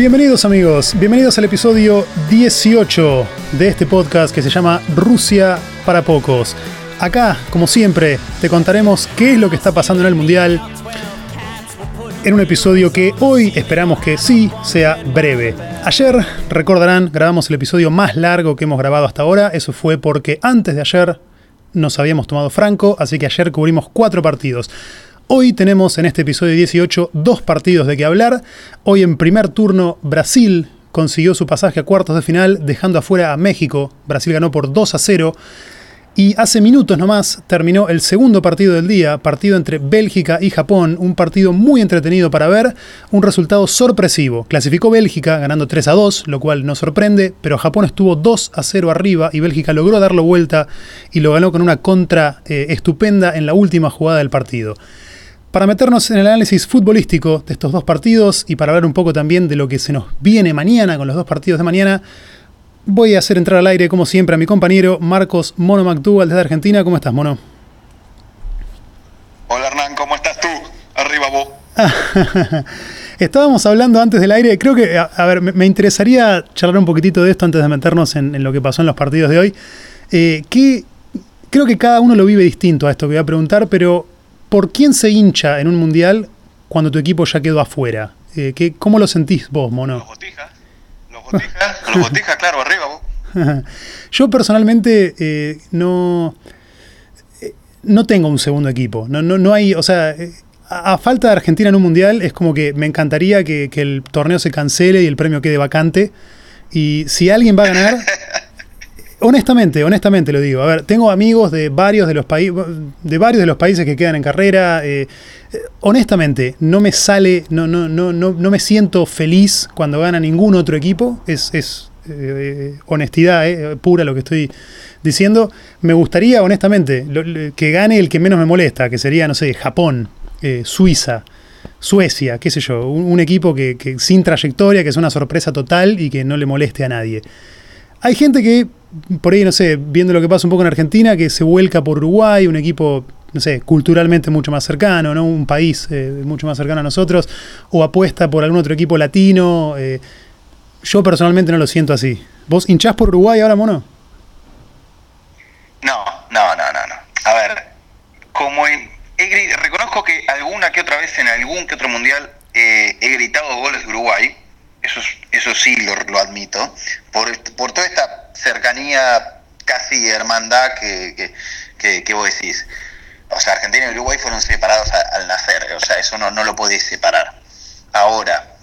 Bienvenidos amigos, bienvenidos al episodio 18 de este podcast que se llama Rusia para pocos. Acá, como siempre, te contaremos qué es lo que está pasando en el Mundial en un episodio que hoy esperamos que sí sea breve. Ayer, recordarán, grabamos el episodio más largo que hemos grabado hasta ahora. Eso fue porque antes de ayer nos habíamos tomado Franco, así que ayer cubrimos cuatro partidos. Hoy tenemos en este episodio 18 dos partidos de que hablar. Hoy en primer turno Brasil consiguió su pasaje a cuartos de final dejando afuera a México. Brasil ganó por 2 a 0. Y hace minutos nomás terminó el segundo partido del día, partido entre Bélgica y Japón, un partido muy entretenido para ver, un resultado sorpresivo. Clasificó Bélgica ganando 3 a 2, lo cual no sorprende, pero Japón estuvo 2 a 0 arriba y Bélgica logró darlo vuelta y lo ganó con una contra eh, estupenda en la última jugada del partido. Para meternos en el análisis futbolístico de estos dos partidos y para hablar un poco también de lo que se nos viene mañana con los dos partidos de mañana, voy a hacer entrar al aire, como siempre, a mi compañero Marcos Mono McDougall desde Argentina. ¿Cómo estás, Mono? Hola, Hernán, ¿cómo estás tú? Arriba vos. Estábamos hablando antes del aire, creo que, a, ver, me, interesaría charlar un poquitito de esto antes de meternos en, lo que pasó en los partidos de hoy. Eh, creo que cada uno lo vive distinto a esto que voy a preguntar, pero ¿por quién se hincha en un mundial cuando tu equipo ya quedó afuera? Eh, ¿qué, ¿Cómo lo sentís vos, Mono? Los botijas, los botijas, los botijas, claro, arriba vos. Yo personalmente eh, no, eh, no tengo un segundo equipo. No, no, no hay, o sea, a, falta de Argentina en un mundial es como que me encantaría que, que el torneo se cancele y el premio quede vacante. Y si alguien va a ganar, Honestamente, honestamente lo digo. A ver, tengo amigos de varios de los países, de varios de los países que quedan en carrera. Eh, eh, honestamente, no me sale, no, me siento feliz cuando gana ningún otro equipo. Es, eh, honestidad pura lo que estoy diciendo. Me gustaría, honestamente, que gane el que menos me molesta, que sería, no sé, Japón, Suiza. Suecia, qué sé yo, un, equipo que sin trayectoria, que es una sorpresa total y que no le moleste a nadie. Hay gente que por ahí, no sé, viendo lo que pasa un poco en Argentina, que se vuelca por Uruguay, un equipo, no sé, culturalmente mucho más cercano, ¿no? Un país eh, mucho más cercano a nosotros, o apuesta por algún otro equipo latino. Eh, yo personalmente no lo siento así. ¿Vos hinchás por Uruguay ahora, mono? No, no, no, no, no. A ver, como reconozco que alguna que otra vez en algún que otro mundial eh, he gritado goles de Uruguay, eso, eso sí lo, lo admito, por, por toda esta cercanía, casi hermandad que, que, vos decís. O sea, Argentina y Uruguay fueron separados al nacer, o sea, eso no, no lo podés separar. Ahora,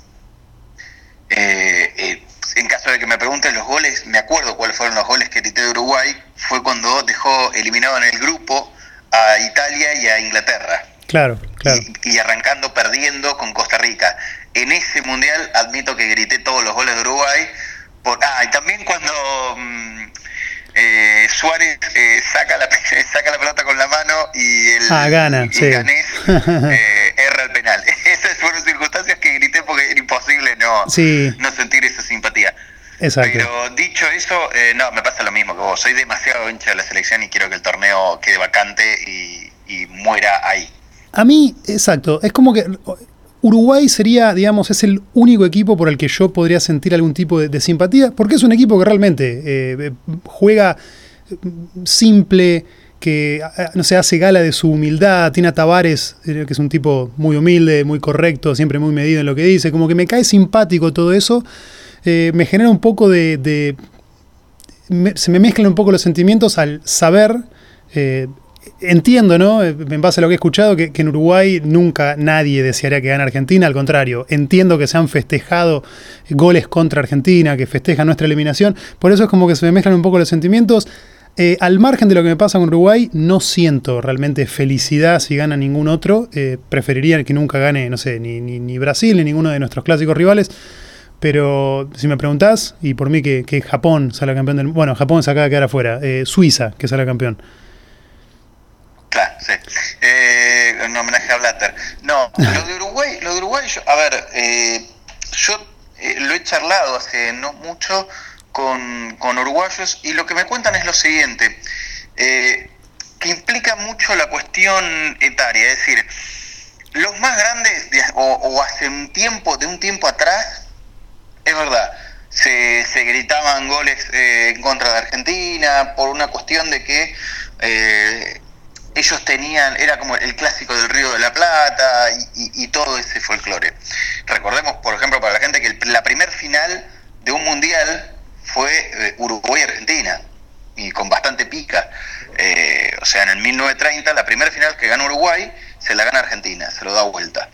eh, eh, en caso de que me pregunten los goles, me acuerdo cuáles fueron los goles que grité de Uruguay, fue cuando dejó eliminado en el grupo a Italia y a Inglaterra. Claro, claro. Y, arrancando perdiendo con Costa Rica. En ese mundial admito que grité todos los goles de Uruguay, ah, y también cuando mm, eh, Suárez eh, saca, la, saca la pelota con la mano y el ah, gana, eh, erra el penal. Esas fueron circunstancias que grité porque era imposible no, no sentir esa simpatía. Exacto. Pero dicho eso, no, me pasa lo mismo que vos. Soy demasiado hincha de la selección y quiero que el torneo quede vacante y, y muera ahí. A mí, exacto. Es como que Uruguay sería, digamos, es el único equipo por el que yo podría sentir algún tipo de, simpatía, porque es un equipo que realmente eh, juega simple, que no se hace gala de su humildad, tiene a Tavares, eh, que es un tipo muy humilde, muy correcto, siempre muy medido en lo que dice, como que me cae simpático todo eso, eh, me genera un poco de... se me mezclan un poco los sentimientos al saber entiendo, ¿no? En base a lo que he escuchado, que, en Uruguay nunca nadie desearía que gane Argentina, al contrario, entiendo que se han festejado goles contra Argentina, que festejan nuestra eliminación, por eso es como que se me mezclan un poco los sentimientos. Eh, al margen de lo que me pasa con Uruguay, no siento realmente felicidad si gana ningún otro. Eh, preferiría que nunca gane, no sé, ni, ni, Brasil ni ninguno de nuestros clásicos rivales. Pero si me preguntás, y por mí que, Japón salga campeón del Bueno, Japón se acaba de quedar afuera. Eh, Suiza, que salga campeón. Claro. Eh, en homenaje a Blatter. No, lo de Uruguay, lo de Uruguay, a ver, eh, yo eh, lo he charlado hace no mucho con, con, uruguayos y lo que me cuentan es lo siguiente, que implica mucho la cuestión etaria, es decir, los más grandes o, hace un tiempo, de un tiempo atrás, es verdad. Se, gritaban goles en contra de Argentina por una cuestión de que ellos tenían, era como el clásico del Río de la Plata y, todo ese folclore. Recordemos, por ejemplo, para la gente que la primer final de un mundial fue eh, Uruguay-Argentina y con bastante pica. Eh, o sea, en el 1930, la primera final que gana Uruguay se la gana Argentina, se lo da vuelta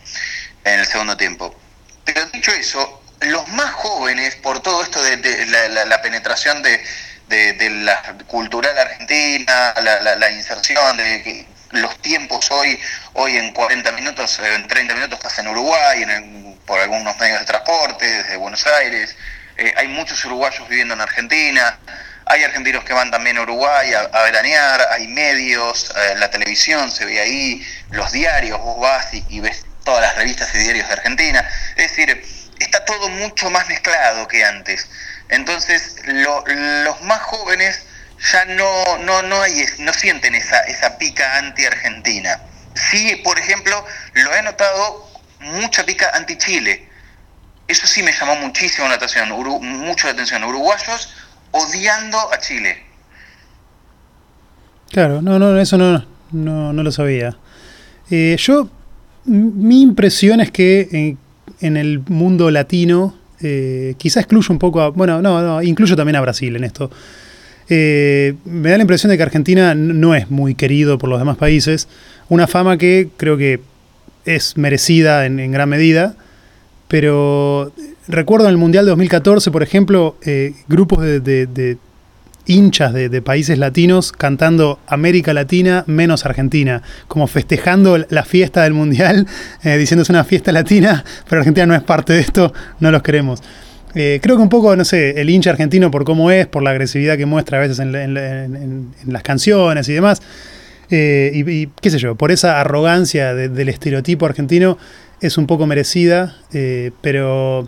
en el segundo tiempo. Pero dicho eso, los más jóvenes, por todo esto de, la, penetración de, la cultural argentina, la, inserción, de los tiempos hoy, hoy en 40 minutos, en 30 minutos estás en Uruguay, por algunos medios de transporte, desde Buenos Aires, eh, hay muchos uruguayos viviendo en Argentina, hay argentinos que van también a Uruguay a, veranear, hay medios, eh, la televisión se ve ahí, los diarios, vos vas y, ves todas las revistas y diarios de Argentina. Es decir, está todo mucho más mezclado que antes. Entonces, los más jóvenes ya no, no, no, hay, no sienten esa, esa pica anti-argentina. Sí, por ejemplo, lo he notado mucha pica anti-Chile. Eso sí me llamó muchísimo la atención, mucho la atención. Uruguayos odiando a Chile. Claro, no, no, eso no, no, no lo sabía. Eh, yo, mi impresión es que en, el mundo latino, eh, quizá excluyo un poco a, bueno, no, no, incluyo también a Brasil en esto. Eh, me da la impresión de que Argentina no es muy querido por los demás países. Una fama que creo que es merecida en, gran medida, pero recuerdo en el Mundial de 2014, por ejemplo, eh, grupos de, hinchas de, países latinos cantando América Latina menos Argentina, como festejando la fiesta del Mundial, eh, diciendo es una fiesta latina, pero Argentina no es parte de esto, no los queremos. Eh, creo que un poco, no sé, el hincha argentino por cómo es, por la agresividad que muestra a veces en, las canciones y demás, y, qué sé yo, por esa arrogancia del estereotipo argentino es un poco merecida, pero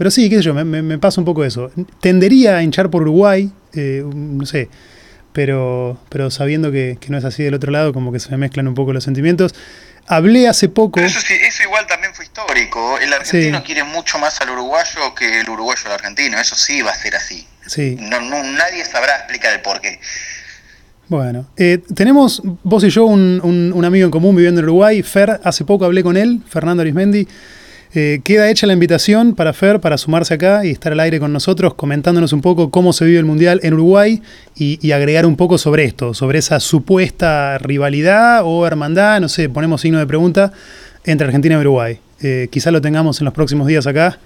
pero sí, qué sé yo, me, pasa un poco eso. Tendería a hinchar por Uruguay, eh, no sé, pero, pero sabiendo que, no es así del otro lado, como que se me mezclan un poco los sentimientos. Hablé hace poco. eso, sí, eso igual también fue histórico. El argentino quiere mucho más al uruguayo que el uruguayo al argentino. Eso sí va a ser así. Sí. No, nadie sabrá explicar el porqué. Bueno, eh, tenemos vos y yo un, un, amigo en común viviendo en Uruguay, Fer, hace poco hablé con él, Fernando Arismendi, eh, queda hecha la invitación para Fer para sumarse acá y estar al aire con nosotros comentándonos un poco cómo se vive el Mundial en Uruguay y, agregar un poco sobre esto, sobre esa supuesta rivalidad o hermandad, no sé, ponemos signo de pregunta, entre Argentina y Uruguay. Eh, quizá lo tengamos en los próximos días acá,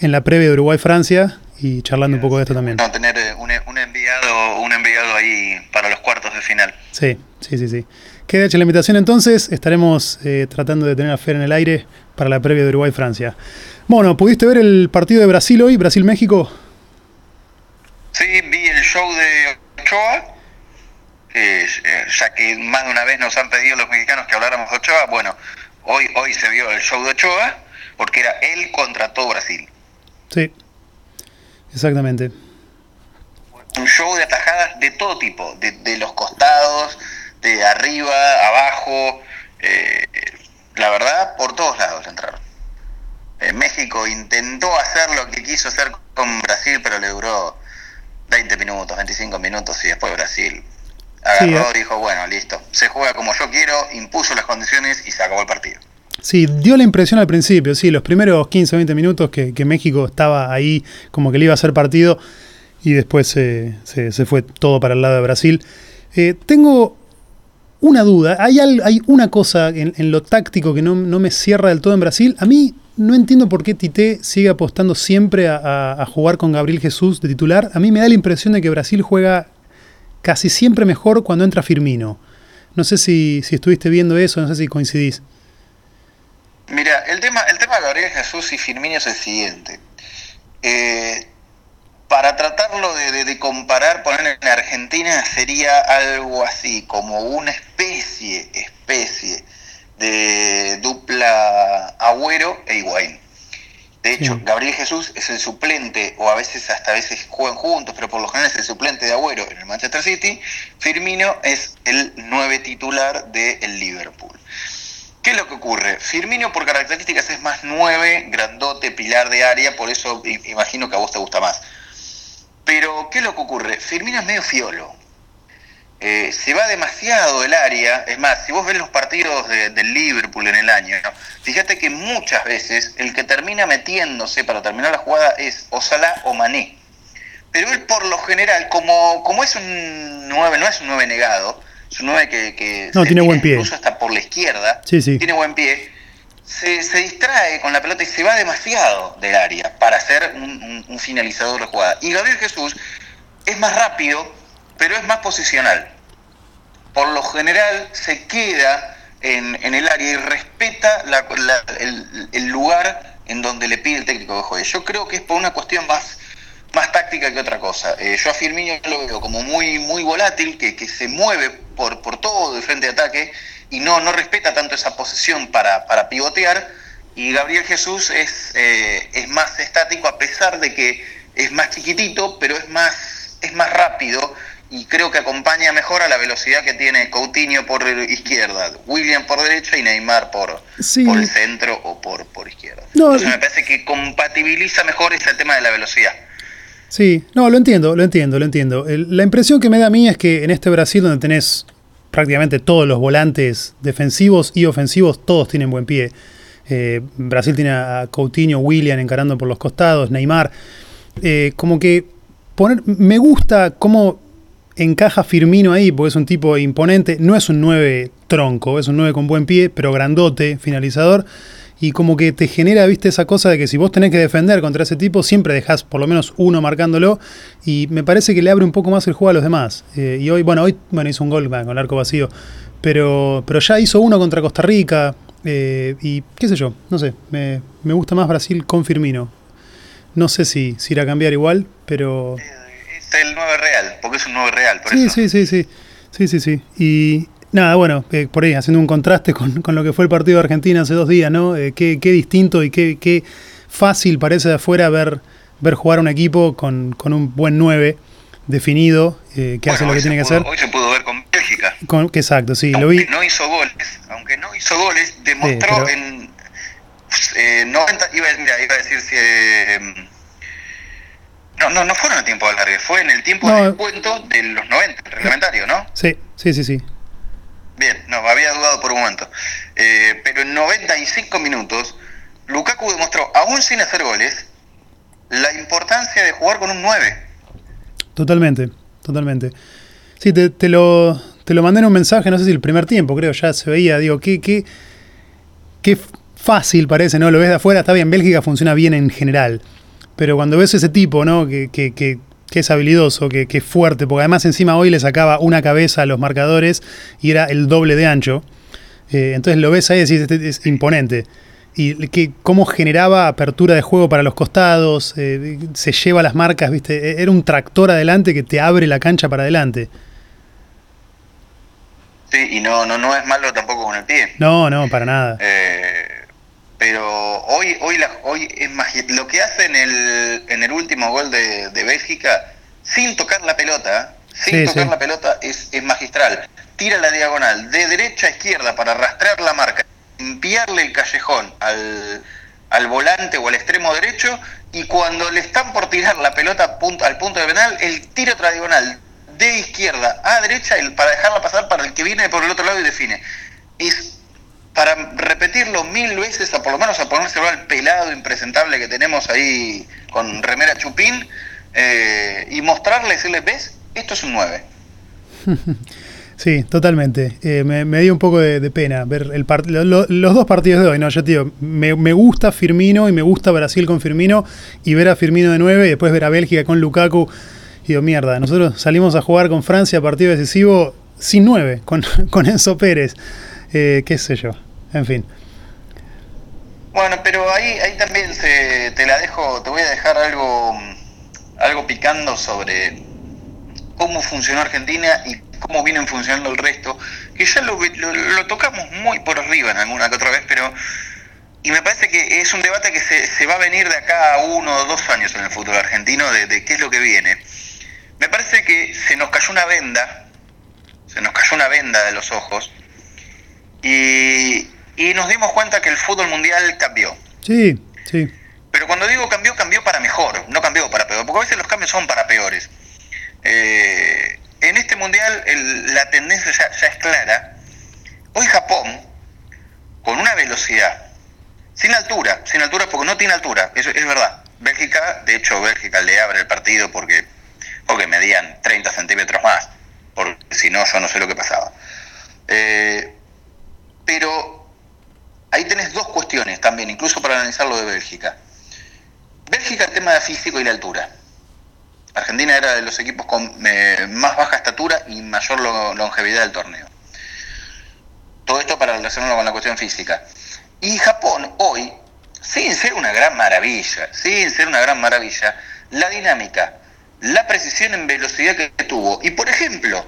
en la previa de Uruguay-Francia y charlando un poco de esto también. Tener eh, un, enviado, un enviado ahí para los cuartos de final. Sí, sí, sí, sí. Queda hecha la invitación entonces, estaremos tratando de tener a Fer en el aire para la previa de Uruguay-Francia. Bueno, ¿pudiste ver el partido de Brasil hoy, Brasil-México? Sí, vi el show de Ochoa, eh, ya que más de una vez nos han pedido los mexicanos que habláramos de Ochoa. Bueno, hoy, hoy se vio el show de Ochoa porque era él contra todo Brasil. Sí, exactamente. Un show de atajadas de todo tipo, de, los costados, de arriba, abajo. Eh, la verdad, por todos lados entraron. Eh, México intentó hacer lo que quiso hacer con Brasil, pero le duró 20 minutos, 25 minutos y después Brasil agarró y dijo, bueno, listo, se juega como yo quiero, impuso las condiciones y se acabó el partido. Sí, dio la impresión al principio, sí, los primeros 15 o 20 minutos que, México estaba ahí como que le iba a hacer partido y después se, se, fue todo para el lado de Brasil. Eh, tengo una duda. Hay, hay una cosa en, lo táctico que no, me cierra del todo en Brasil. A mí no entiendo por qué Tite sigue apostando siempre a, jugar con Gabriel Jesús de titular. A mí me da la impresión de que Brasil juega casi siempre mejor cuando entra Firmino. No sé si, si estuviste viendo eso, no sé si coincidís. Mira, el tema, el tema de Gabriel Jesús y Firmino es el siguiente. Eh, para tratarlo de, comparar, poner en Argentina sería algo así, como una especie, especie de dupla Agüero e Higuaín. De hecho, Gabriel Jesús es el suplente, o a veces hasta a veces juegan juntos, pero por lo general es el suplente de Agüero en el Manchester City. Firmino es el nueve titular del Liverpool. ¿Qué es lo que ocurre? Firmino por características es más 9, grandote, pilar de área, por eso imagino que a vos te gusta más. Pero, ¿qué es lo que ocurre? Firmino es medio fiolo. Eh, se va demasiado el área. Es más, si vos ves los partidos del Liverpool en el año, fíjate que muchas veces el que termina metiéndose para terminar la jugada es o Salah o Mané. Pero él por lo general, como, como es un 9, no es un 9 negado, es un 9 que, no, tiene buen pie. incluso hasta por la izquierda, sí, sí. tiene buen pie, se, distrae con la pelota y se va demasiado del área para ser un, finalizador de jugada. Y Gabriel Jesús es más rápido, pero es más posicional. Por lo general se queda en, el área y respeta el, lugar en donde le pide el técnico de juego. Yo creo que es por una cuestión más más táctica que otra cosa. Eh, yo a Firmino lo veo como muy, muy volátil, que, que se mueve por, por todo de frente de ataque y no, no respeta tanto esa posición para, para pivotear. Y Gabriel Jesús es, eh, es más estático a pesar de que es más chiquitito, pero es más, es más rápido y creo que acompaña mejor a la velocidad que tiene Coutinho por izquierda, William por derecha y Neymar por, por el centro o por, por izquierda. Entonces me parece que compatibiliza mejor ese tema de la velocidad. Sí, no, lo entiendo, lo entiendo, lo entiendo. la impresión que me da a mí es que en este Brasil donde tenés prácticamente todos los volantes defensivos y ofensivos, todos tienen buen pie. Eh, Brasil tiene a Coutinho, William encarando por los costados, Neymar. Eh, como que poner, me gusta cómo encaja Firmino ahí, porque es un tipo imponente. No es un 9 tronco, es un 9 con buen pie, pero grandote, finalizador y como que te genera, viste, esa cosa de que si vos tenés que defender contra ese tipo, siempre dejás por lo menos uno marcándolo y me parece que le abre un poco más el juego a los demás. Eh, y hoy, bueno, hoy bueno, hizo un gol con el arco vacío, pero, pero ya hizo uno contra Costa Rica eh, y qué sé yo, no sé, me, gusta más Brasil con Firmino. No sé si, si irá a cambiar igual, pero... Es el 9 real, porque es un 9 real, por sí, Sí, sí, sí, sí, sí, sí. Y, Nada, bueno, eh, por ahí, haciendo un contraste con, lo que fue el partido de Argentina hace dos días, ¿no? Eh, qué, distinto y qué, qué, fácil parece de afuera ver, ver jugar un equipo con, un buen 9 definido, eh, que hace lo que tiene que hacer. Hoy se pudo ver con Bélgica. exacto, sí, aunque lo vi. no hizo goles, aunque no hizo goles, demostró en 90, iba, mira, iba a decir si... no, no, no fueron el tiempo de alargue, fue en el tiempo de descuento de los 90, reglamentario, ¿no? Sí, sí, sí, sí. Bien, no, había dudado por un momento. Eh, pero en 95 minutos, Lukaku demostró, aún sin hacer goles, la importancia de jugar con un 9. Totalmente, totalmente. Sí, te, lo, te lo mandé en un mensaje, no sé si el primer tiempo, creo, ya se veía, digo, qué, qué, qué fácil parece, ¿no? Lo ves de afuera, está bien, Bélgica funciona bien en general, pero cuando ves ese tipo, ¿no? Que, que, que que es habilidoso, que, es fuerte, porque además encima hoy le sacaba una cabeza a los marcadores y era el doble de ancho. Eh, entonces lo ves ahí y decís, este es imponente. Y que, cómo generaba apertura de juego para los costados, eh, se lleva las marcas, ¿viste? E, era un tractor adelante que te abre la cancha para adelante. Sí, y no, no, no es malo tampoco con el pie. No, no, para nada. Eh, pero hoy hoy la, hoy es más lo que hace en el, en el último gol de, de Bélgica sin tocar la pelota sin tocar la pelota es, es magistral. Tira la diagonal de derecha a izquierda para rastrear la marca enviarle el callejón al, al volante o al extremo derecho y cuando le están por tirar la pelota al punto, al punto de penal él tira otra diagonal de izquierda a derecha para dejarla pasar para el que viene por el otro lado y define. Es para repetirlo mil veces, o por lo menos a ponérselo al pelado impresentable que tenemos ahí con remera chupín, eh, y mostrarle, decirle, ves, esto es un 9. Sí, totalmente. Eh, me, dio un poco de, pena ver el los dos partidos de hoy. No, yo tío, me, me, gusta Firmino y me gusta Brasil con Firmino y ver a Firmino de 9 y después ver a Bélgica con Lukaku. Y digo, mierda, nosotros salimos a jugar con Francia partido decisivo sin 9, con, con Enzo Pérez. Eh, qué sé yo, en fin. Bueno, pero ahí, ahí también se, te la dejo, te voy a dejar algo, algo picando sobre cómo funcionó Argentina y cómo vienen funcionando el resto, que ya lo, lo, tocamos muy por arriba en alguna que otra vez, pero y me parece que es un debate que se, se, va a venir de acá a uno o dos años en el futuro argentino de, de, qué es lo que viene. Me parece que se nos cayó una venda, se nos cayó una venda de los ojos, y y nos dimos cuenta que el fútbol mundial cambió. Sí, sí. Pero cuando digo cambió, cambió para mejor, no cambió para peor, porque a veces los cambios son para peores. Eh, en este mundial la tendencia ya, es clara. Hoy Japón, con una velocidad, sin altura, sin altura porque no tiene altura, eso es verdad. Bélgica, de hecho Bélgica le abre el partido porque, porque medían 30 centímetros más, porque si no yo no sé lo que pasaba. Eh, pero ahí tenés dos cuestiones también, incluso para analizar lo de Bélgica. Bélgica, el tema de físico y la altura. Argentina era de los equipos con eh, más baja estatura y mayor longevidad del torneo. Todo esto para relacionarlo con la cuestión física. Y Japón hoy, sin ser una gran maravilla, sin ser una gran maravilla, la dinámica, la precisión en velocidad que tuvo. Y por ejemplo,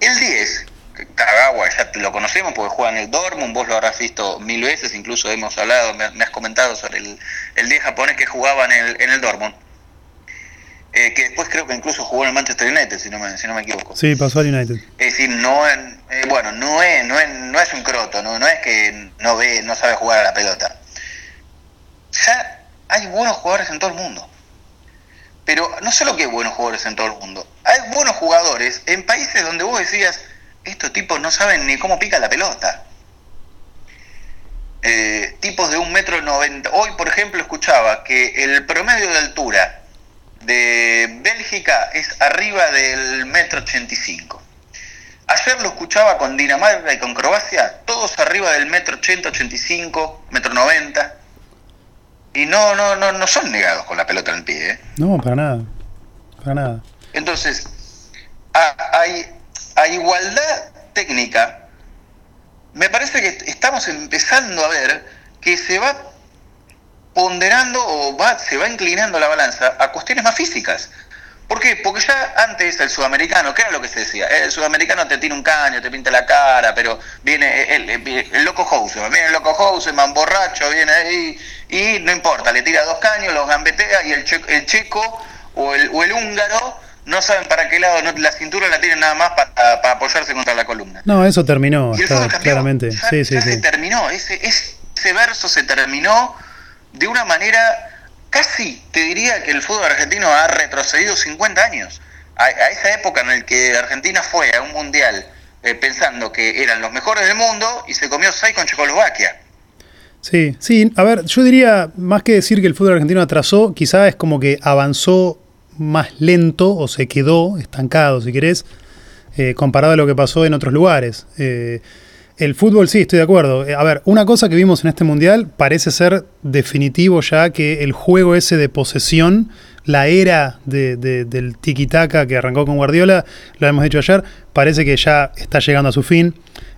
el 10, Kagawa, ya lo conocemos porque juega en el Dortmund, vos lo habrás visto mil veces, incluso hemos hablado, me, has comentado sobre el, el 10 japonés que jugaba en el, en el Dortmund. Eh, que después creo que incluso jugó en el Manchester United, si no me, si no me equivoco. Sí, pasó al United. Es decir, no, en, eh, bueno, no es, no, es, no es un croto, no, no es que no ve, no sabe jugar a la pelota. Ya hay buenos jugadores en todo el mundo. Pero no solo que hay buenos jugadores en todo el mundo, hay buenos jugadores en países donde vos decías, estos tipos no saben ni cómo pica la pelota. Eh, tipos de un metro noventa. Hoy, por ejemplo, escuchaba que el promedio de altura de Bélgica es arriba del metro 85. Ayer lo escuchaba con Dinamarca y con Croacia, todos arriba del metro 80, 85, metro 90. Y no, no, no, no son negados con la pelota en el pie. ¿eh? No, para nada. Para nada. Entonces, hay, a igualdad técnica, me parece que estamos empezando a ver que se va ponderando o va, se va inclinando la balanza a cuestiones más físicas. ¿Por qué? Porque ya antes el sudamericano, ¿qué era lo que se decía? El sudamericano te tiene un caño, te pinta la cara, pero viene el, loco Houseman, viene el loco Houseman, borracho, viene ahí y no importa, le tira dos caños, los gambetea y el, el checo o el, o el húngaro no saben para qué lado, no, la cintura la tienen nada más para, para apoyarse contra la columna. No, eso terminó, claramente. sí, sí, sí. se terminó, ese, ese verso se terminó de una manera casi, te diría que el fútbol argentino ha retrocedido 50 años. A, esa época en la que Argentina fue a un mundial eh, pensando que eran los mejores del mundo y se comió 6 con Checoslovaquia. Sí, sí, a ver, yo diría, más que decir que el fútbol argentino atrasó, quizás es como que avanzó más lento o se quedó estancado, si querés, eh, comparado a lo que pasó en otros lugares. Eh, el fútbol sí, estoy de acuerdo. Eh, a ver, una cosa que vimos en este mundial parece ser definitivo ya que el juego ese de posesión, la era del tiki-taka que arrancó con Guardiola, lo hemos dicho ayer, parece que ya está llegando a su fin.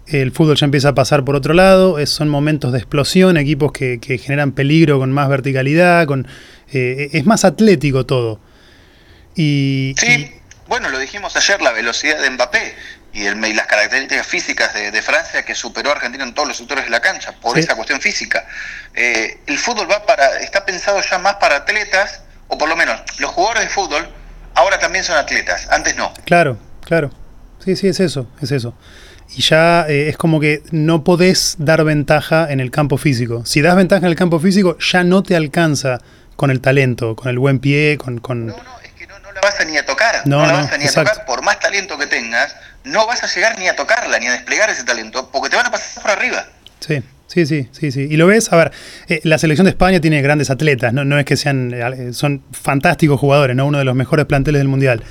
El fútbol ya empieza a pasar por otro lado, son momentos de explosión, equipos que, generan peligro con más verticalidad, con, es más atlético todo. Y, sí, bueno, lo dijimos ayer, la velocidad de Mbappé y, el, las características físicas de, Francia que superó a Argentina en todos los sectores de la cancha por esa cuestión física. Eh, el fútbol va para, está pensado ya más para atletas, o por lo menos los jugadores de fútbol ahora también son atletas, antes no. Claro, claro. Sí, sí, es eso, es eso. Y ya eh, es como que no podés dar ventaja en el campo físico. Si das ventaja en el campo físico, ya no te alcanza con el talento, con el buen pie, con... con... No, no, la vas a ni a tocar. No, la vas a ni a tocar. Por más talento que tengas, no vas a llegar ni a tocarla, ni a desplegar ese talento, porque te van a pasar por arriba. Sí. Sí, sí, sí, sí. Y lo ves, a ver, eh, la selección de España tiene grandes atletas, no, no es que sean, eh, son fantásticos jugadores, ¿no? Uno de los mejores planteles del Mundial.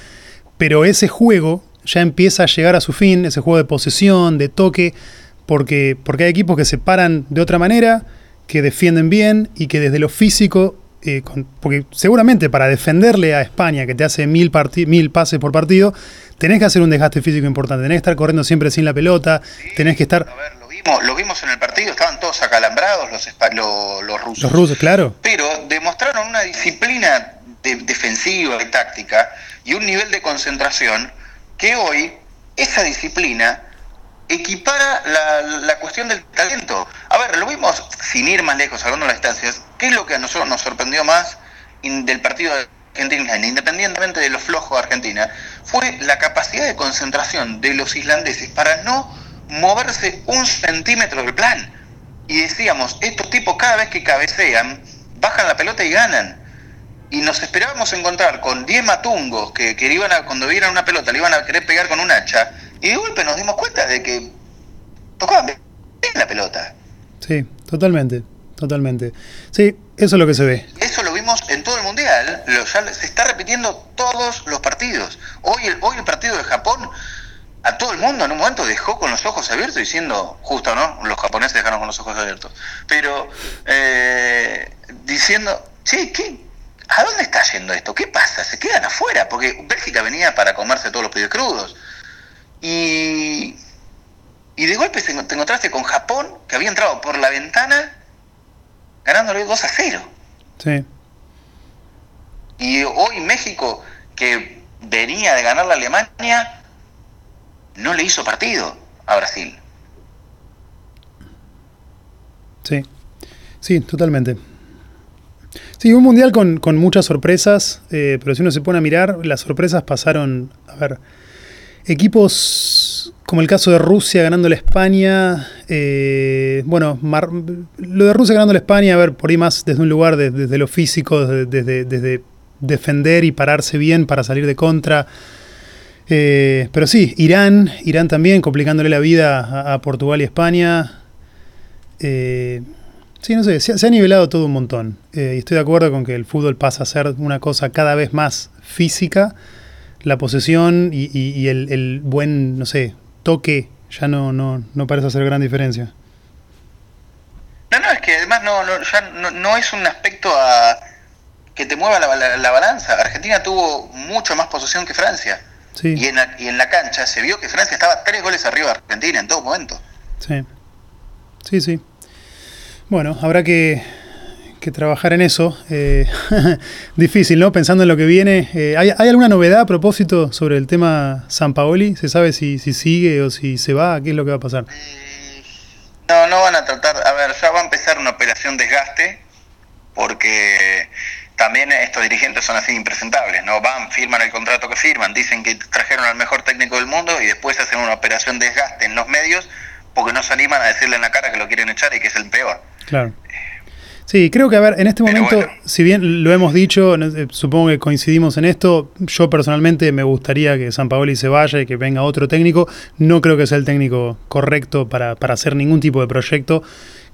Pero ese juego ya empieza a llegar a su fin, ese juego de posesión, de toque, porque, porque hay equipos que se paran de otra manera, que defienden bien y que desde lo físico eh, porque seguramente para defenderle a España, que te hace mil, mil pases por partido, tenés que hacer un desgaste físico importante, tenés que estar corriendo siempre sin la pelota, tenés que estar... A ver, lo vimos, lo vimos en el partido, estaban todos acalambrados los, los rusos. Los rusos, claro. Pero demostraron una disciplina defensiva y táctica y un nivel de concentración que hoy esa disciplina equipara la, la, cuestión del talento. A ver, lo vimos sin ir más lejos, hablando las distancias. ¿Qué es lo que a nosotros nos sorprendió más del partido de Argentina, independientemente de lo flojo de Argentina? Fue la capacidad de concentración de los islandeses para no moverse un centímetro del plan. y decíamos, estos tipos cada vez que cabecean, bajan la pelota y ganan. Y nos esperábamos encontrar con 10 matungos que, que iban a, cuando vieran una pelota le iban a querer pegar con un hacha, y de golpe nos dimos cuenta de que tocaban bien la pelota. Sí, totalmente, totalmente. Sí, eso es lo que se ve. Eso lo vimos en todo el mundial, lo, ya se está repitiendo todos los partidos. Hoy el, hoy el partido de Japón a todo el mundo en un momento dejó con los ojos abiertos diciendo, justo, ¿no? Los japoneses dejaron con los ojos abiertos, pero eh, diciendo, che, ¿qué, ¿a dónde está yendo esto? ¿Qué pasa? Se quedan afuera, porque Bélgica venía para comerse todos los pedidos crudos. Y, y de golpe te encontraste con Japón, que había entrado por la ventana, ganándole 2 a 0. Sí. Y hoy México, que venía de ganar la Alemania, no le hizo partido a Brasil. Sí, sí, totalmente. Sí, un mundial con, muchas sorpresas, eh, pero si uno se pone a mirar, las sorpresas pasaron, a ver, equipos como el caso de Rusia ganando la España, eh, bueno, lo de Rusia ganando la España, a ver, por ahí más desde un lugar, desde, lo físico, desde, desde defender y pararse bien para salir de contra. Eh, pero sí, Irán, Irán también complicándole la vida a, Portugal y España. Eh, sí, no sé, se, ha nivelado todo un montón. Y estoy de acuerdo con que el fútbol pasa a ser una cosa cada vez más física. La posesión y, el, buen, no sé, toque ya no, no, no parece hacer gran diferencia. No, no, es que además no, no, ya no, es un aspecto a, que te mueva la balanza. Argentina tuvo mucho más posesión que Francia. Y, en la, y en la cancha se vio que Francia estaba tres goles arriba de Argentina en todo momento. Sí, sí, sí. Bueno, habrá que, trabajar en eso. Eh, difícil, ¿no? Pensando en lo que viene. Eh, ¿hay, alguna novedad a propósito sobre el tema San Paoli? ¿Se sabe si, si sigue o si se va? ¿Qué es lo que va a pasar? No, no van a tratar. A ver, ya va a empezar una operación desgaste porque también estos dirigentes son así impresentables, ¿no? Van, firman el contrato que firman, dicen que trajeron al mejor técnico del mundo y después hacen una operación desgaste en los medios porque no se animan a decirle en la cara que lo quieren echar y que es el peor. Claro. Sí, creo que, a ver, en este momento, si bien lo hemos dicho, supongo que coincidimos en esto, yo personalmente me gustaría que San Paoli se vaya y que venga otro técnico. No creo que sea el técnico correcto para, para hacer ningún tipo de proyecto.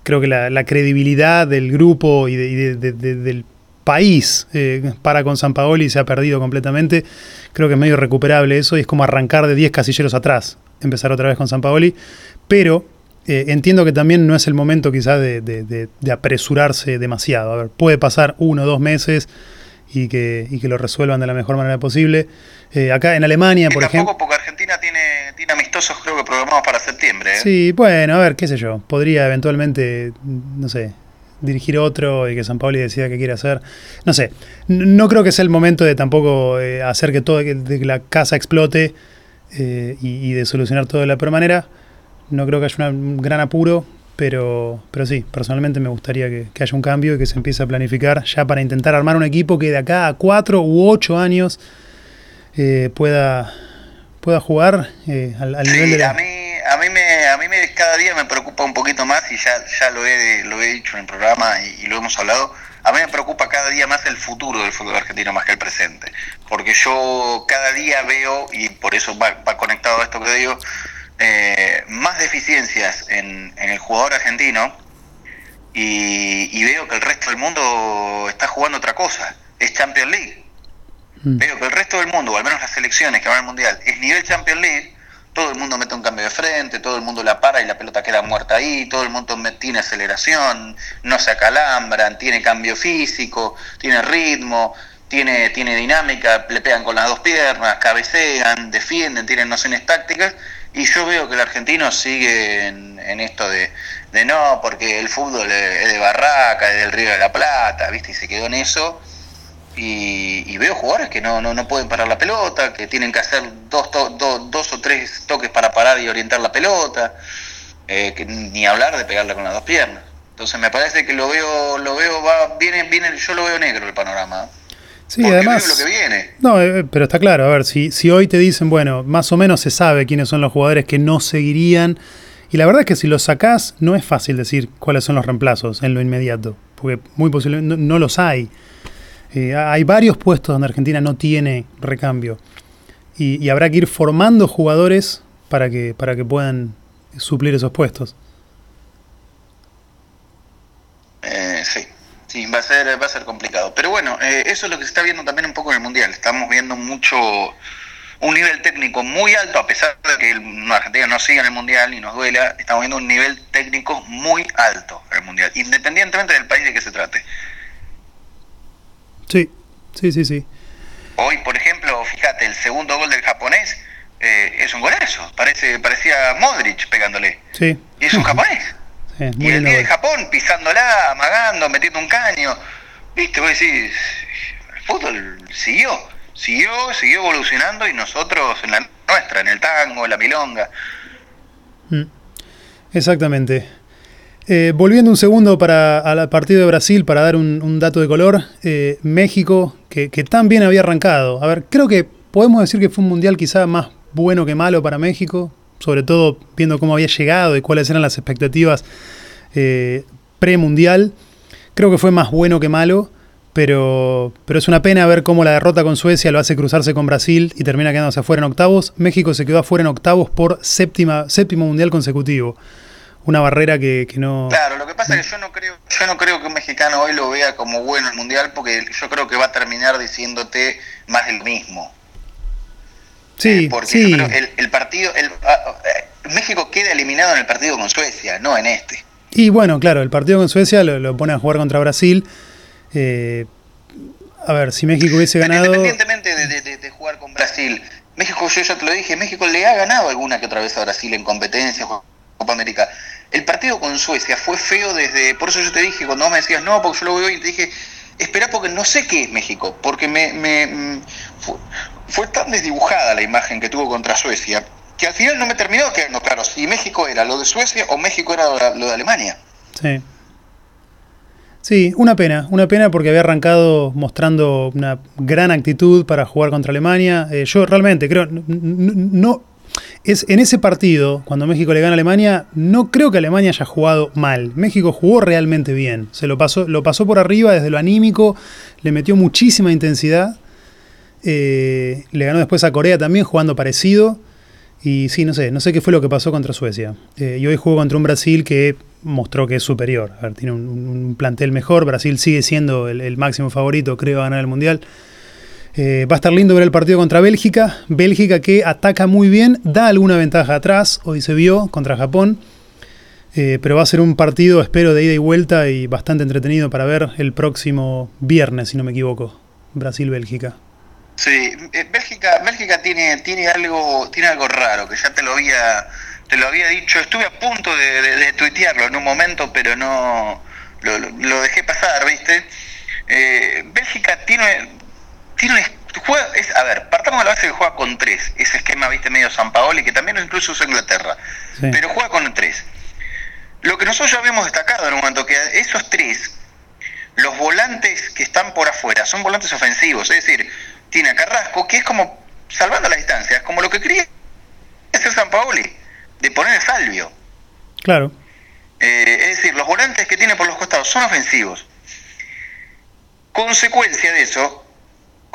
Creo que la, credibilidad del grupo y, de, del país eh, para con San Paoli se ha perdido completamente. Creo que es medio recuperable eso y es como arrancar de 10 casilleros atrás, empezar otra vez con San Paoli. Pero eh, entiendo que también no es el momento quizás de, apresurarse demasiado. A ver, puede pasar uno o dos meses y que, y que lo resuelvan de la mejor manera posible. Eh, acá en Alemania, por ejemplo. porque Argentina tiene, tiene amistosos, creo que programados para septiembre. Sí, bueno, a ver, qué sé yo. Podría eventualmente, no sé, dirigir otro y que San Pauli decida qué quiere hacer. No sé, no creo que sea el momento de tampoco eh, hacer que todo, que, la casa explote eh, y, de solucionar todo de la peor manera. No creo que haya un gran apuro, pero, pero sí, personalmente me gustaría que, haya un cambio y que se empiece a planificar ya para intentar armar un equipo que de acá a cuatro u ocho años eh, pueda, pueda jugar al, nivel de la a mí me, a mí me cada día me preocupa un poquito más y ya, ya lo he, lo he dicho en el programa y, lo hemos hablado. A mí me preocupa cada día más el futuro del fútbol argentino más que el presente, porque yo cada día veo y por eso va, conectado a esto que digo eh, más deficiencias en, en, el jugador argentino y, veo que el resto del mundo está jugando otra cosa, es Champions League. Mm. Veo que el resto del mundo, o al menos las selecciones que van al mundial, es nivel Champions League todo el mundo mete un cambio de frente, todo el mundo la para y la pelota queda muerta ahí, todo el mundo tiene aceleración, no se acalambran, tiene cambio físico, tiene ritmo, tiene, tiene dinámica, le pegan con las dos piernas, cabecean, defienden, tienen nociones tácticas, y yo veo que el argentino sigue en, esto de, no, porque el fútbol es de Barraca, es del Río de la Plata, ¿viste? Y se quedó en eso y, veo jugadores que no, no, no, pueden parar la pelota, que tienen que hacer dos, dos o tres toques para parar y orientar la pelota, eh, ni hablar de pegarla con las dos piernas. Entonces me parece que lo veo, lo veo, va, viene, viene, yo lo veo negro el panorama. Sí, además. lo que viene. No, eh, pero está claro, a ver, si, si hoy te dicen, bueno, más o menos se sabe quiénes son los jugadores que no seguirían Y la verdad es que si los sacás, no es fácil decir cuáles son los reemplazos en lo inmediato, porque muy posiblemente no, los hay. Eh, hay varios puestos donde Argentina no tiene recambio. Y, habrá que ir formando jugadores para que, para que puedan suplir esos puestos. Eh, sí, sí, va a ser, va a ser complicado. Pero bueno, eh, eso es lo que se está viendo también un poco en el Mundial. Estamos viendo mucho un nivel técnico muy alto, a pesar de que el, Argentina no siga en el Mundial y nos duela, estamos viendo un nivel técnico muy alto en el Mundial, independientemente del país de que se trate. Sí, sí, sí, sí. Hoy, por ejemplo, fíjate, el segundo gol del japonés eh, es un golazo, parece parecía Modric pegándole. Sí. Y es un japonés. y el día de Japón pisándola, amagando, metiendo un caño. ¿Viste? Vos decís, el fútbol siguió siguió, siguió evolucionando y nosotros en la nuestra, en el tango, en la milonga. Mm. Exactamente. Eh, volviendo un segundo para al partido de Brasil para dar un, dato de color, eh, México, que, que tan bien había arrancado. A ver, creo que podemos decir que fue un mundial quizá más bueno que malo para México, sobre todo viendo cómo había llegado y cuáles eran las expectativas eh, pre-mundial. Creo que fue más bueno que malo. Pero, pero es una pena ver cómo la derrota con Suecia lo hace cruzarse con Brasil y termina quedándose afuera en octavos. México se quedó afuera en octavos por séptima, séptimo mundial consecutivo. Una barrera que, no. Claro, lo que pasa es que yo no creo, yo no creo que un mexicano hoy lo vea como bueno el mundial, porque yo creo que va a terminar diciéndote más del mismo. Sí, eh, porque el, partido, el, ah, eh, México queda eliminado en el partido con Suecia, no en este. Y bueno, claro, el partido con Suecia lo, lo pone a jugar contra Brasil eh, a ver, si México hubiese ganado. Independientemente de, jugar con Brasil, México, yo ya te lo dije, México le ha ganado alguna que otra vez a Brasil en competencia, Copa América. El partido con Suecia fue feo desde. Por eso yo te dije, cuando vos me decías, no, porque yo lo veo y te dije, espera porque no sé qué es México, porque me, me mm, fue, tan desdibujada la imagen que tuvo contra Suecia que al final no me terminó quedando claro si México era lo de Suecia o México era lo de Alemania. Sí. Sí, una pena, una pena porque había arrancado mostrando una gran actitud para jugar contra Alemania. Eh, yo realmente creo, no, es en ese partido, cuando México le gana a Alemania, no creo que Alemania haya jugado mal. México jugó realmente bien. Se lo pasó, lo pasó por arriba desde lo anímico, le metió muchísima intensidad. Eh, le ganó después a Corea también jugando parecido. Y sí, no sé, no sé qué fue lo que pasó contra Suecia. Eh, y hoy jugó contra un Brasil que mostró que es superior. A ver, tiene un, plantel mejor. Brasil sigue siendo el, máximo favorito, creo, a ganar el Mundial. Eh, va a estar lindo ver el partido contra Bélgica. Bélgica que ataca muy bien, da alguna ventaja atrás. Hoy se vio contra Japón. Pero va a ser un partido, espero, de ida y vuelta y bastante entretenido para ver el próximo viernes, si no me equivoco. Brasil-Bélgica. Sí, eh, Bélgica, Bélgica tiene, tiene algo, tiene algo raro que ya te lo había te lo había dicho, estuve a punto de, tuitearlo en un momento, pero no lo, dejé pasar, ¿viste? Eh, Bélgica tiene, tiene juega, es, a ver, partamos de la base que juega con tres, ese esquema, viste, medio San Paolo y que también incluso usa Inglaterra, pero juega con tres. Lo que nosotros ya habíamos destacado en un momento, que esos tres, los volantes que están por afuera, son volantes ofensivos, es decir, tiene a Carrasco, que es como, salvando las distancias, como lo que quería hacer San Paoli de poner Salvio. Claro. Eh, es decir, los volantes que tiene por los costados son ofensivos. Consecuencia de eso,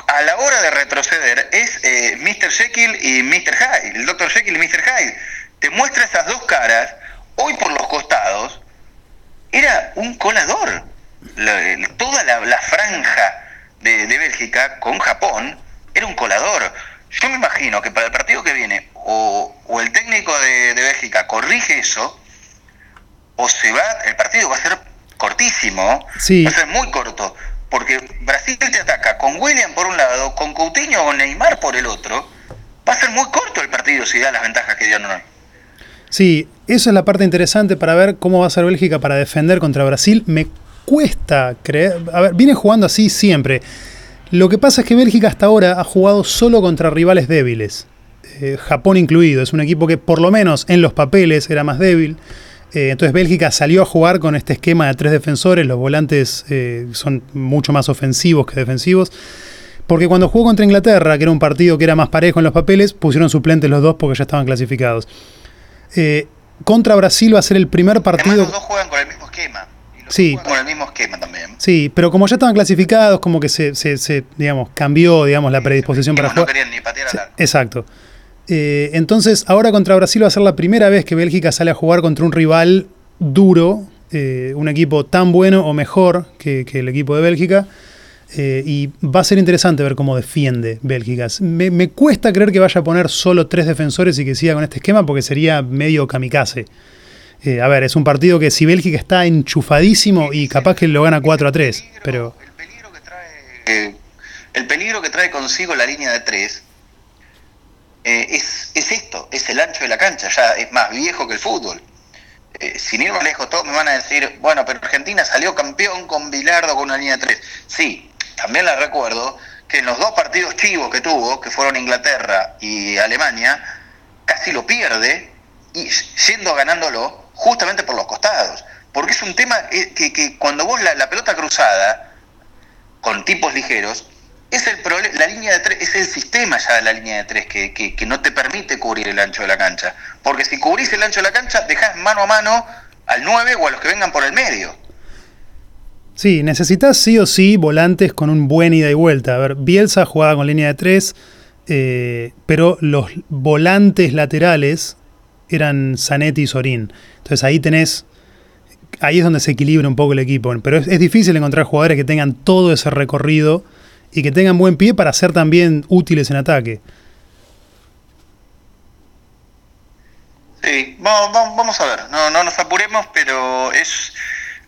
a la hora de retroceder, es eh, Mr. Jekyll y Mr. Hyde, el Dr. Jekyll y Mr. Hyde. Te muestra esas dos caras, hoy por los costados, era un colador. toda la, franja de, de Bélgica con Japón era un colador. Yo me imagino que para el partido que viene o, el técnico de, Bélgica corrige eso, o se va, el partido va a ser cortísimo, va a ser muy corto, porque Brasil te ataca con William por un lado, con Coutinho o con Neymar por el otro, va a ser muy corto el partido si da las ventajas que dieron hoy. Sí, eso es la parte interesante para ver cómo va a ser Bélgica para defender contra Brasil. Me cuesta creer, a ver, viene jugando así siempre. Lo que pasa es que Bélgica hasta ahora ha jugado solo contra rivales débiles. Eh, Japón incluido. Es un equipo que por lo menos en los papeles era más débil. Eh, entonces Bélgica salió a jugar con este esquema de tres defensores. Los volantes eh, son mucho más ofensivos que defensivos. Porque cuando jugó contra Inglaterra, que era un partido que era más parejo en los papeles, pusieron suplentes los dos porque ya estaban clasificados. contra Brasil va a ser el primer partido. Además, los dos juegan con el mismo esquema. Sí. con el mismo esquema también. Sí, pero como ya estaban clasificados, como que se, se- se, digamos, cambió, digamos, la predisposición para no jugar. querían ni patear al. Exacto. Eh, entonces, ahora contra Brasil va a ser la primera vez que Bélgica sale a jugar contra un rival duro, eh, un equipo tan bueno o mejor que, que el equipo de Bélgica. eh, y va a ser interesante ver cómo defiende Bélgica. Me, me cuesta creer que vaya a poner solo tres defensores y que siga con este esquema porque sería medio kamikaze. Eh, a ver, es un partido que si Bélgica está enchufadísimo y capaz que lo gana 4 a 3, peligro- pero El peligro que trae, eh, el peligro que trae consigo la línea de tres eh, es, es esto, es el ancho de la cancha, ya es más viejo que el fútbol. Eh, sin ir más lejos, todos me van a decir, bueno, pero Argentina salió campeón con Bilardo con una línea de tres. Sí, también les recuerdo que en los dos partidos chivos que tuvo, que fueron Inglaterra y Alemania, casi lo pierde y yendo ganándolo justamente por los costados. Porque es un tema que, que cuando vos la, pelota cruzada con tipos ligeros, es el la línea de tres, es el sistema ya de la línea de tres que, que- que no te permite cubrir el ancho de la cancha. Porque si cubrís el ancho de la cancha, dejás mano a mano al 9 o a los que vengan por el medio. Sí, necesitas sí o sí volantes con un buen ida y vuelta. A ver, Bielsa jugaba con línea de tres, eh, pero los volantes laterales eran Zanetti y Sorín. Entonces ahí tenés. Ahí es donde se equilibra un poco el equipo. Pero es, difícil encontrar jugadores que tengan todo ese recorrido y que tengan buen pie para ser también útiles en ataque. Sí, vamos, vamos, vamos a ver, no, no nos apuremos, pero es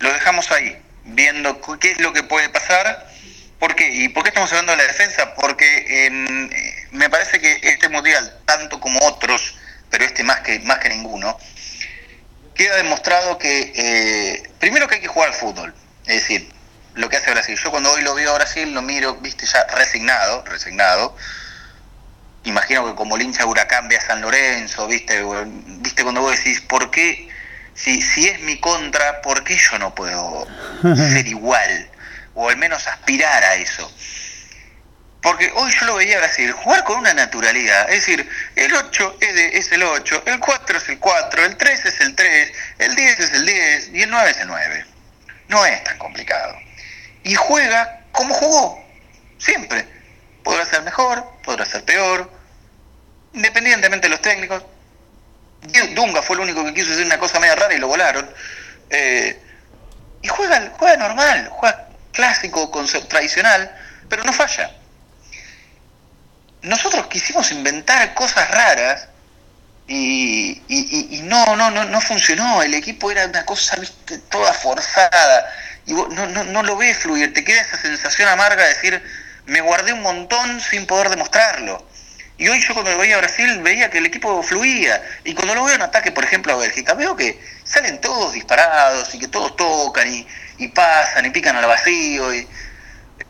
lo dejamos ahí, viendo qué es lo que puede pasar. ¿Por qué? ¿Y por qué estamos hablando de la defensa? Porque eh, me parece que este mundial, tanto como otros, pero este más que, más que ninguno, queda demostrado que, eh, primero que hay que jugar al fútbol, es decir, lo que hace Brasil. Yo cuando hoy lo veo a Brasil, lo miro, viste, ya resignado, resignado, imagino que como el hincha de Huracán ve a San Lorenzo, viste, viste cuando vos decís, ¿por qué? Si, si es mi contra, ¿por qué yo no puedo ser igual? O al menos aspirar a eso. Porque hoy yo lo veía a Brasil jugar con una naturalidad. Es decir, el 8 es, de- es el 8, el 4 es el 4, el 3 es el 3, el 10 es el 10 y el 9 es el 9. No es tan complicado. Y juega como jugó, siempre. Podrá ser mejor, podrá ser peor, independientemente de los técnicos. Dunga fue el único que quiso hacer una cosa media rara y lo volaron. Eh, y juega, juega normal, juega clásico, tradicional, pero no falla. Nosotros quisimos inventar cosas raras y, no, no, no, no funcionó. El equipo era una cosa ¿viste? toda forzada y vos no, no, no lo ves fluir. Te queda esa sensación amarga de decir, me guardé un montón sin poder demostrarlo. Y hoy yo cuando lo veía a Brasil veía que el equipo fluía. Y cuando lo veo en ataque, por ejemplo, a Bélgica, veo que salen todos disparados y que todos tocan y, y pasan y pican al vacío. Y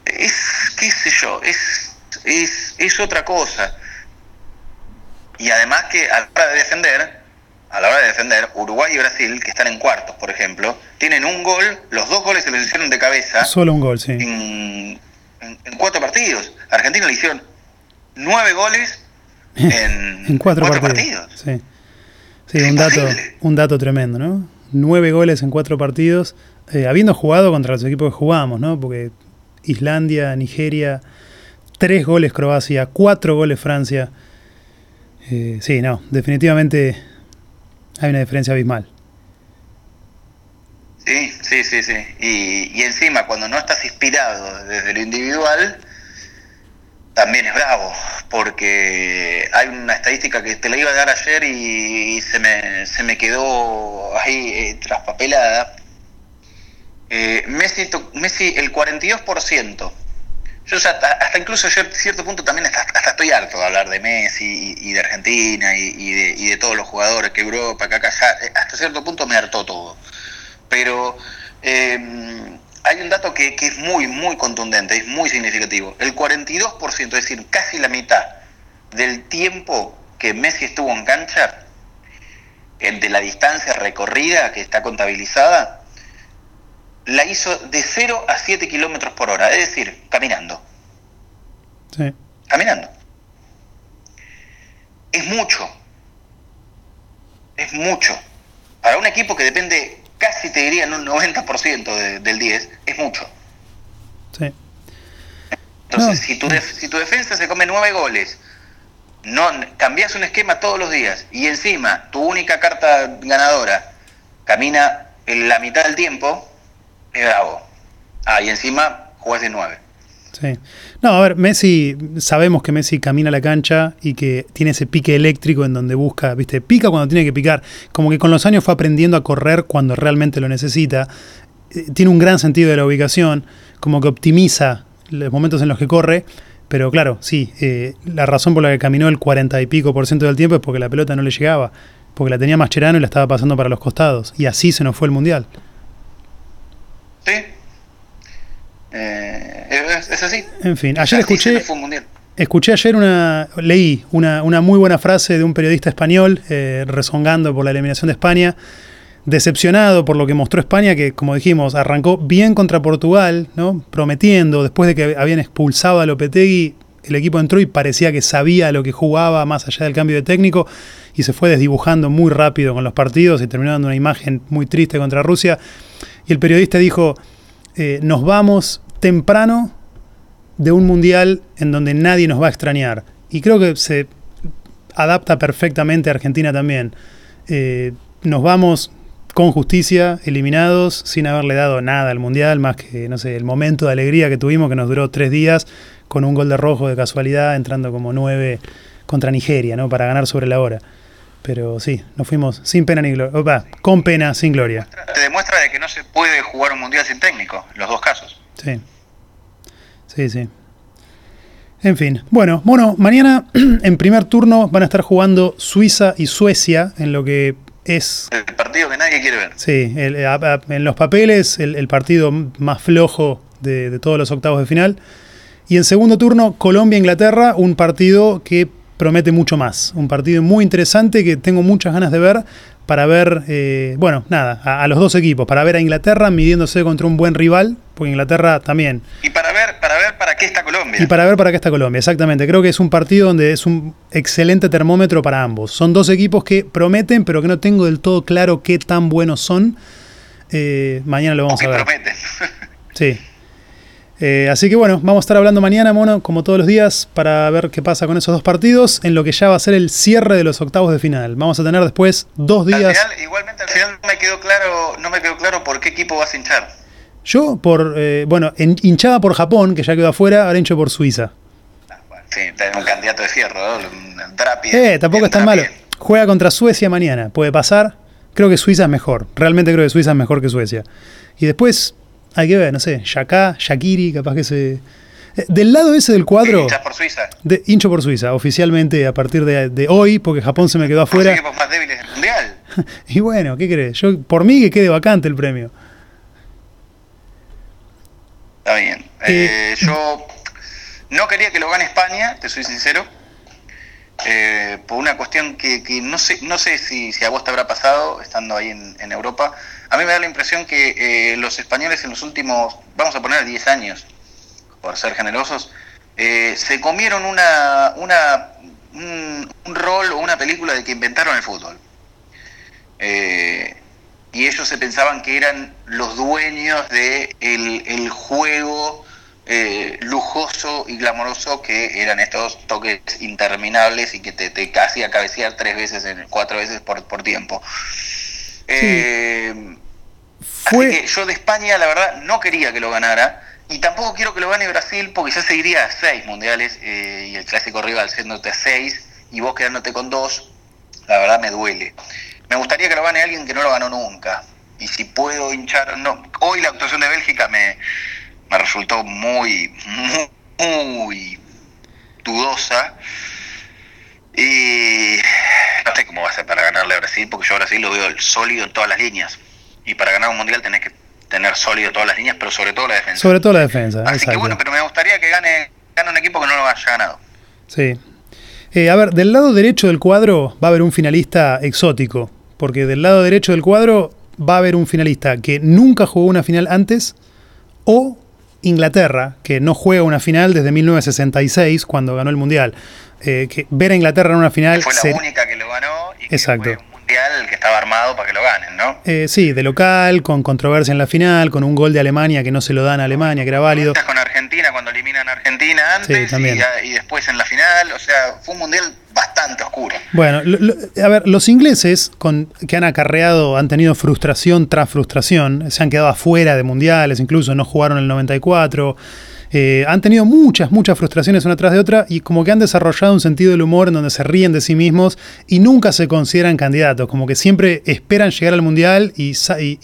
es, qué sé yo, es, es, es otra cosa. Y además que a la hora de defender, a la hora de defender, Uruguay y Brasil, que están en cuartos, por ejemplo, tienen un gol, los dos goles se los hicieron de cabeza Solo un gol, sí. en, en- en cuatro partidos. Argentina le hicieron nueve goles en, en cuatro, partidos. Sí, sí un, dato, un dato tremendo, ¿no? Nueve goles en cuatro partidos, eh, habiendo jugado contra los equipos que jugamos, ¿no? Porque Islandia, Nigeria, tres goles Croacia, cuatro goles Francia. Eh, sí, no, definitivamente hay una diferencia abismal. Sí, sí, sí, sí. Y, y encima, cuando no estás inspirado desde lo individual, también es bravo, porque hay una estadística que te la iba a dar ayer y, se, me, se me quedó ahí eh, traspapelada. Eh, Messi, Messi, el 42%. Yo ya hasta, hasta incluso yo a cierto punto también hasta, estoy harto de hablar de Messi y, de Argentina y, de, todos los jugadores que Europa, que acá. Eh, Hasta cierto punto me hartó todo pero eh, hay un dato que, que es muy, muy contundente, es muy significativo. El 42%, es decir, casi la mitad del tiempo que Messi estuvo en cancha, de la distancia recorrida que está contabilizada, la hizo de 0 a 7 kilómetros por hora, es decir, caminando, Sí. caminando. Es mucho, es mucho. para un equipo que depende casi te diría en un 90% del 10, es mucho. Sí. Entonces, si, tu si tu defensa se come nueve goles, no cambias un esquema todos los días y encima tu única carta ganadora camina en la mitad del tiempo, es bravo. Ah, y encima juegas de nueve. Sí. No, a ver, Messi, sabemos que Messi camina la cancha y que tiene ese pique eléctrico en donde busca, viste, pica cuando tiene que picar. Como que con los años fue aprendiendo a correr cuando realmente lo necesita. Eh, tiene un gran sentido de la ubicación, como que optimiza los momentos en los que corre. Pero claro, sí, eh, la razón por la que caminó el 40 y pico por ciento del tiempo es porque la pelota no le llegaba, porque la tenía Mascherano y la estaba pasando para los costados. Y así se nos fue el Mundial. Sí, eh, es, así. En fin, ayer escuché. Escuché ayer una. Leí una, muy buena frase de un periodista español eh, rezongando por la eliminación de España. Decepcionado por lo que mostró España, que como dijimos, arrancó bien contra Portugal, ¿no? Prometiendo, después de que habían expulsado a Lopetegui, el equipo entró y parecía que sabía lo que jugaba más allá del cambio de técnico y se fue desdibujando muy rápido con los partidos y terminó dando una imagen muy triste contra Rusia. Y el periodista dijo, eh, nos vamos temprano de un mundial en donde nadie nos va a extrañar. Y creo que se adapta perfectamente a Argentina también. Eh, nos vamos con justicia, eliminados, sin haberle dado nada al mundial, más que, no sé, el momento de alegría que tuvimos, que nos duró tres días, con un gol de rojo de casualidad, entrando como nueve contra Nigeria, ¿no? Para ganar sobre la hora. Pero sí, nos fuimos sin pena ni gloria. con pena, sin gloria. Te demuestra de que no se puede jugar un mundial sin técnico, los dos casos. Sí. Sí, sí. En fin, bueno, bueno, mañana en primer turno van a estar jugando Suiza y Suecia en lo que es... El partido que nadie quiere ver. Sí, en los papeles el, partido más flojo de, de, todos los octavos de final. Y en segundo turno Colombia-Inglaterra, un partido que promete mucho más. Un partido muy interesante que tengo muchas ganas de ver para ver, eh, bueno, nada, a, los dos equipos, para ver a Inglaterra midiéndose contra un buen rival, porque Inglaterra también. Y para ver, para ver para qué está Colombia. Y para ver para qué está Colombia, exactamente. Creo que es un partido donde es un excelente termómetro para ambos. Son dos equipos que prometen, pero que no tengo del todo claro qué tan buenos son. Eh, mañana lo vamos a ver. Prometen. sí. Eh, así que bueno, vamos a estar hablando mañana, mono, como todos los días, para ver qué pasa con esos dos partidos, en lo que ya va a ser el cierre de los octavos de final. Vamos a tener después dos días. igualmente al final no me quedó claro, no me quedó claro por qué equipo vas a hinchar. Yo por, eh, bueno, hinchaba por Japón, que ya quedó afuera, ahora hincho por Suiza. Ah, sí, tenés un candidato de fierro, ¿no? eh, tampoco es tan malo. Juega contra Suecia mañana, puede pasar. Creo que Suiza es mejor, realmente creo que Suiza es mejor que Suecia. Y después hay que ver, no sé, Yaka, Shakiri, capaz que se. Eh, del lado ese del cuadro. ¿Hinchas por Suiza? De, hincho por Suiza, oficialmente a partir de, hoy, porque Japón se me quedó afuera. Los equipos más débiles del mundial. y bueno, ¿qué crees? Yo, por mí que quede vacante el premio. Está bien. Eh, yo no quería que lo gane España, te soy sincero. Eh, por una cuestión que, que, no sé no sé si, si, a vos te habrá pasado estando ahí en, en Europa a mí me da la impresión que eh, los españoles en los últimos, vamos a poner 10 años, por ser generosos, eh, se comieron una, una un, rol o una película de que inventaron el fútbol. Eh, y ellos se pensaban que eran los dueños de el, juego lujoso y glamoroso que eran estos toques interminables y que te, te hacía cabecear tres veces, cuatro veces por, por tiempo. Eh, Así que yo de España, la verdad, no quería que lo ganara. Y tampoco quiero que lo gane Brasil porque ya seguiría a seis mundiales eh, y el clásico rival siéndote a seis y vos quedándote con dos, la verdad me duele. Me gustaría que lo gane alguien que no lo ganó nunca. Y si puedo hinchar, no. Hoy la actuación de Bélgica me, me resultó muy, muy, muy dudosa. Y no sé cómo va a ser para ganarle a Brasil, porque yo a Brasil lo veo sólido en todas las líneas y para ganar un mundial tenés que tener sólido todas las líneas, pero sobre todo la defensa. Sobre todo la defensa. Así que bueno, pero me gustaría que gane, gane un equipo que no lo haya ganado. Sí. Eh, a ver, del lado derecho del cuadro va a haber un finalista exótico, porque del lado derecho del cuadro va a haber un finalista que nunca jugó una final antes o Inglaterra, que no juega una final desde 1966 cuando ganó el Mundial. Eh, que ver a Inglaterra en una final... Fue la única que lo ganó y que Exacto mundial que estaba armado para que lo ganen, ¿no? Eh, sí, de local, con controversia en la final, con un gol de Alemania que no se lo dan a Alemania, que era válido. Con Argentina cuando eliminan a Argentina antes y, y, después en la final, o sea, fue un mundial bastante oscuro. Bueno, a ver, los ingleses con, que han acarreado, han tenido frustración tras frustración, se han quedado afuera de mundiales, incluso no jugaron el 94. Eh, han tenido muchas, muchas frustraciones una tras de otra y como que han desarrollado un sentido del humor en donde se ríen de sí mismos y nunca se consideran candidatos, como que siempre esperan llegar al mundial y,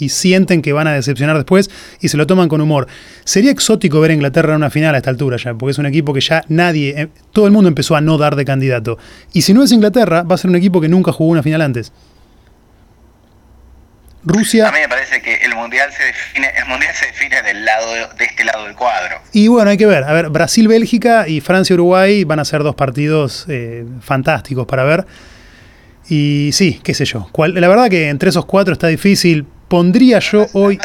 sienten que van a decepcionar después y se lo toman con humor. Sería exótico ver a Inglaterra en una final a esta altura ya, porque es un equipo que ya nadie, eh, todo el mundo empezó a no dar de candidato. Y si no es Inglaterra, va a ser un equipo que nunca jugó una final antes. Rusia. A mí me parece que el mundial se define, el mundial se define del lado de, este lado del cuadro. Y bueno, hay que ver. A ver, Brasil, Bélgica y Francia, Uruguay van a ser dos partidos eh, fantásticos para ver. Y sí, qué sé yo. la verdad que entre esos cuatro está difícil. Pondría yo hoy.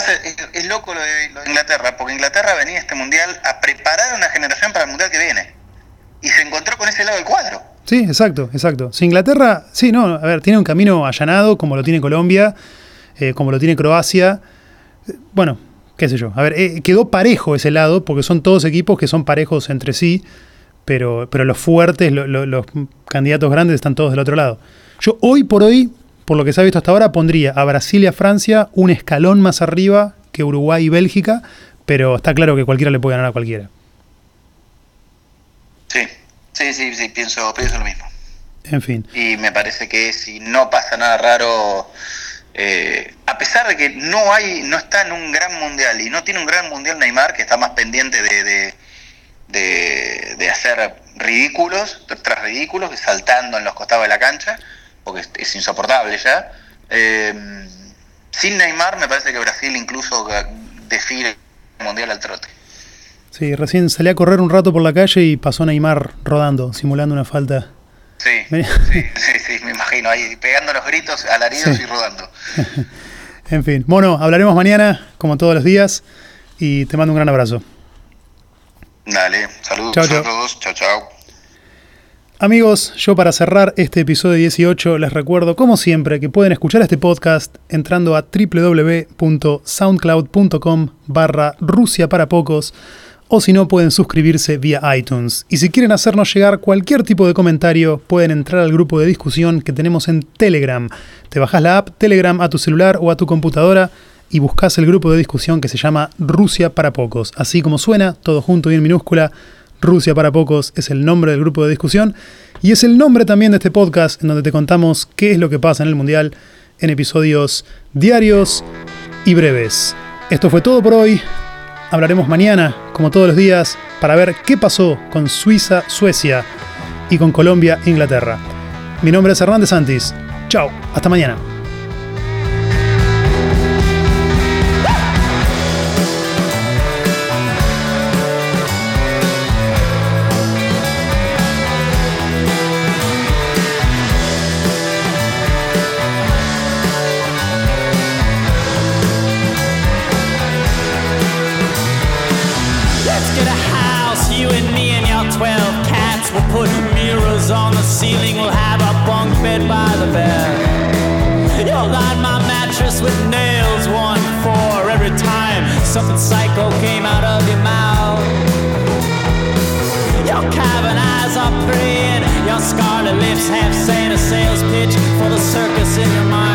Es, loco lo de, Inglaterra, porque Inglaterra venía a este mundial a preparar una generación para el mundial que viene. Y se encontró con ese lado del cuadro. Sí, exacto, exacto. Si Inglaterra, sí, no, a ver, tiene un camino allanado como lo tiene Colombia eh, como lo tiene Croacia. Bueno, qué sé yo. A ver, eh, quedó parejo ese lado, porque son todos equipos que son parejos entre sí, pero, pero los fuertes, los candidatos grandes están todos del otro lado. Yo hoy por hoy, por lo que se ha visto hasta ahora, pondría a Brasil y a Francia un escalón más arriba que Uruguay y Bélgica, pero está claro que cualquiera le puede ganar a cualquiera. Sí, sí, sí, sí pienso, pienso lo mismo. En fin. Y me parece que si no pasa nada raro eh, a pesar de que no hay, no está en un gran mundial y no tiene un gran mundial Neymar, que está más pendiente de, de, hacer ridículos, tras ridículos, saltando en los costados de la cancha, porque es, insoportable ya. Eh, sin Neymar me parece que Brasil incluso define el mundial al trote. Sí, recién salí a correr un rato por la calle y pasó Neymar rodando, simulando una falta. Sí, sí, sí, me imagino, ahí pegando los gritos, alaridos y rodando. en fin, bueno, hablaremos mañana, como todos los días, y te mando un gran abrazo. Dale, saludos a todos, chao, chao. Amigos, yo para cerrar este episodio 18 les recuerdo, como siempre, que pueden escuchar este podcast entrando a www.soundcloud.com barra Rusia para pocos o si no pueden suscribirse vía iTunes. Y si quieren hacernos llegar cualquier tipo de comentario, pueden entrar al grupo de discusión que tenemos en Telegram. Te bajas la app Telegram a tu celular o a tu computadora y buscas el grupo de discusión que se llama Rusia para Pocos. Así como suena, todo junto y en minúscula, Rusia para Pocos es el nombre del grupo de discusión y es el nombre también de este podcast en donde te contamos qué es lo que pasa en el Mundial en episodios diarios y breves. Esto fue todo por hoy hablaremos mañana, como todos los días, para ver qué pasó con Suiza, Suecia y con Colombia, Inglaterra. Mi nombre es Hernández Santis. Chao, hasta mañana. Circus in your mind.